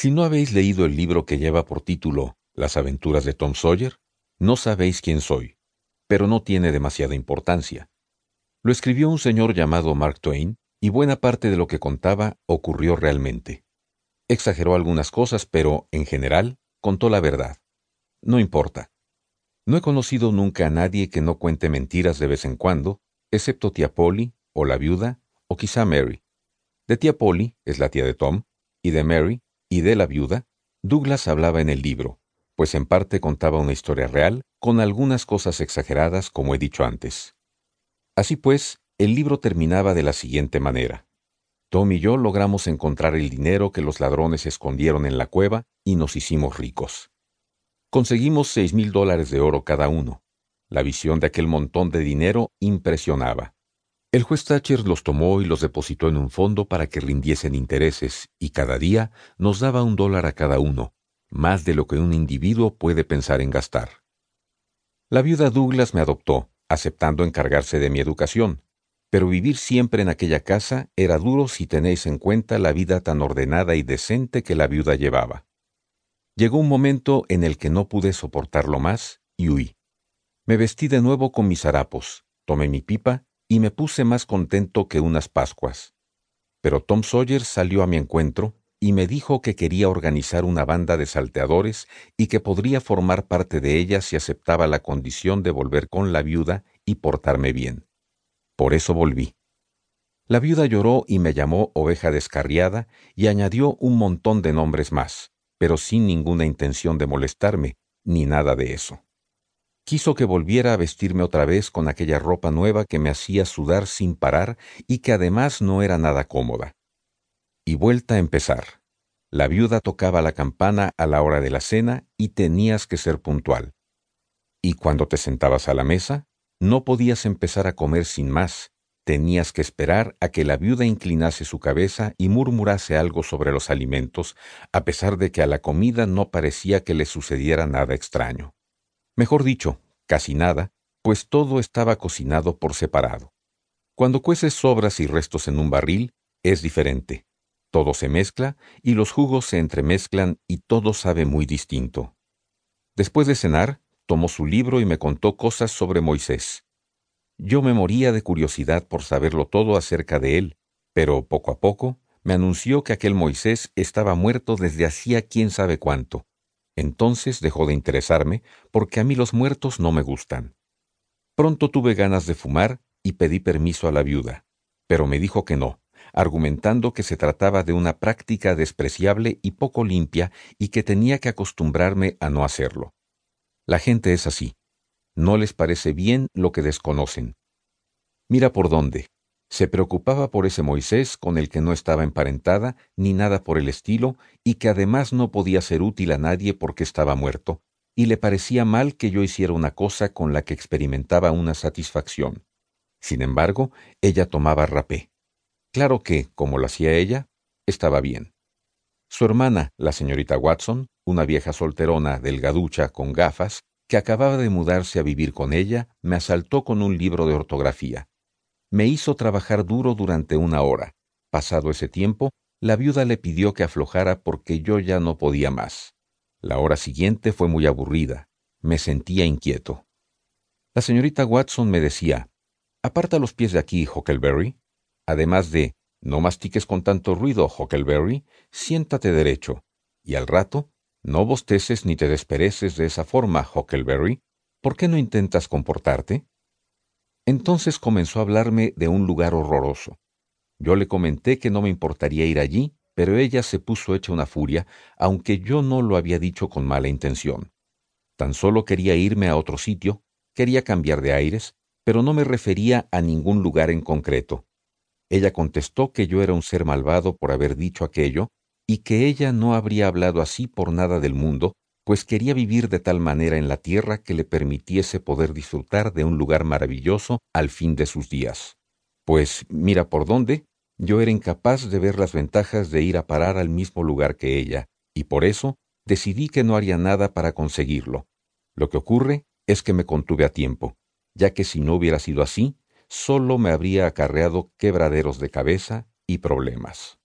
Si no habéis leído el libro que lleva por título Las aventuras de Tom Sawyer, no sabéis quién soy, pero no tiene demasiada importancia. Lo escribió un señor llamado Mark Twain, y buena parte de lo que contaba ocurrió realmente. Exageró algunas cosas, pero, en general, contó la verdad. No importa. No he conocido nunca a nadie que no cuente mentiras de vez en cuando, excepto tía Polly, o la viuda, o quizá Mary. De tía Polly, es la tía de Tom, y de Mary, y de la viuda, Douglas hablaba en el libro, pues en parte contaba una historia real, con algunas cosas exageradas, como he dicho antes. Así pues, el libro terminaba de la siguiente manera. Tom y yo logramos encontrar el dinero que los ladrones escondieron en la cueva y nos hicimos ricos. Conseguimos seis mil dólares de oro cada uno. La visión de aquel montón de dinero impresionaba. El juez Thatcher los tomó y los depositó en un fondo para que rindiesen intereses, y cada día nos daba un dólar a cada uno, más de lo que un individuo puede pensar en gastar. La viuda Douglas me adoptó, aceptando encargarse de mi educación, pero vivir siempre en aquella casa era duro si tenéis en cuenta la vida tan ordenada y decente que la viuda llevaba. Llegó un momento en el que no pude soportarlo más y huí. Me vestí de nuevo con mis harapos, tomé mi pipa y me puse más contento que unas Pascuas. Pero Tom Sawyer salió a mi encuentro y me dijo que quería organizar una banda de salteadores y que podría formar parte de ella si aceptaba la condición de volver con la viuda y portarme bien. Por eso volví. La viuda lloró y me llamó oveja descarriada y añadió un montón de nombres más, pero sin ninguna intención de molestarme, ni nada de eso. Quiso que volviera a vestirme otra vez con aquella ropa nueva que me hacía sudar sin parar y que además no era nada cómoda. Y vuelta a empezar. La viuda tocaba la campana a la hora de la cena y tenías que ser puntual. Y cuando te sentabas a la mesa, no podías empezar a comer sin más, tenías que esperar a que la viuda inclinase su cabeza y murmurase algo sobre los alimentos, a pesar de que a la comida no parecía que le sucediera nada extraño. Mejor dicho, casi nada, pues todo estaba cocinado por separado. Cuando cueces sobras y restos en un barril, es diferente. Todo se mezcla y los jugos se entremezclan y todo sabe muy distinto. Después de cenar, tomó su libro y me contó cosas sobre Moisés. Yo me moría de curiosidad por saberlo todo acerca de él, pero poco a poco me anunció que aquel Moisés estaba muerto desde hacía quién sabe cuánto, entonces dejó de interesarme porque a mí los muertos no me gustan. Pronto tuve ganas de fumar y pedí permiso a la viuda, pero me dijo que no, argumentando que se trataba de una práctica despreciable y poco limpia y que tenía que acostumbrarme a no hacerlo. La gente es así. No les parece bien lo que desconocen. Mira por dónde. Se preocupaba por ese Moisés con el que no estaba emparentada ni nada por el estilo y que además no podía ser útil a nadie porque estaba muerto, y le parecía mal que yo hiciera una cosa con la que experimentaba una satisfacción. Sin embargo, ella tomaba rapé. Claro que, como lo hacía ella, estaba bien. Su hermana, la señorita Watson, una vieja solterona delgaducha con gafas, que acababa de mudarse a vivir con ella, me asaltó con un libro de ortografía me hizo trabajar duro durante una hora. Pasado ese tiempo, la viuda le pidió que aflojara porque yo ya no podía más. La hora siguiente fue muy aburrida. Me sentía inquieto. La señorita Watson me decía, Aparta los pies de aquí, Huckleberry. Además de, no mastiques con tanto ruido, Huckleberry, siéntate derecho. Y al rato, no bosteces ni te despereces de esa forma, Huckleberry. ¿Por qué no intentas comportarte? Entonces comenzó a hablarme de un lugar horroroso. Yo le comenté que no me importaría ir allí, pero ella se puso hecha una furia, aunque yo no lo había dicho con mala intención. Tan solo quería irme a otro sitio, quería cambiar de aires, pero no me refería a ningún lugar en concreto. Ella contestó que yo era un ser malvado por haber dicho aquello, y que ella no habría hablado así por nada del mundo, pues quería vivir de tal manera en la tierra que le permitiese poder disfrutar de un lugar maravilloso al fin de sus días. Pues mira por dónde, yo era incapaz de ver las ventajas de ir a parar al mismo lugar que ella, y por eso decidí que no haría nada para conseguirlo. Lo que ocurre es que me contuve a tiempo, ya que si no hubiera sido así, solo me habría acarreado quebraderos de cabeza y problemas.